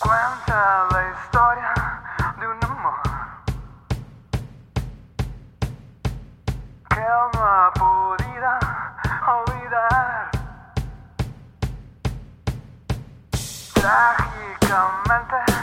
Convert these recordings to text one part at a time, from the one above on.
Cuenta la historia de un amor que no ha podido olvidar. Trágicamente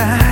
pensar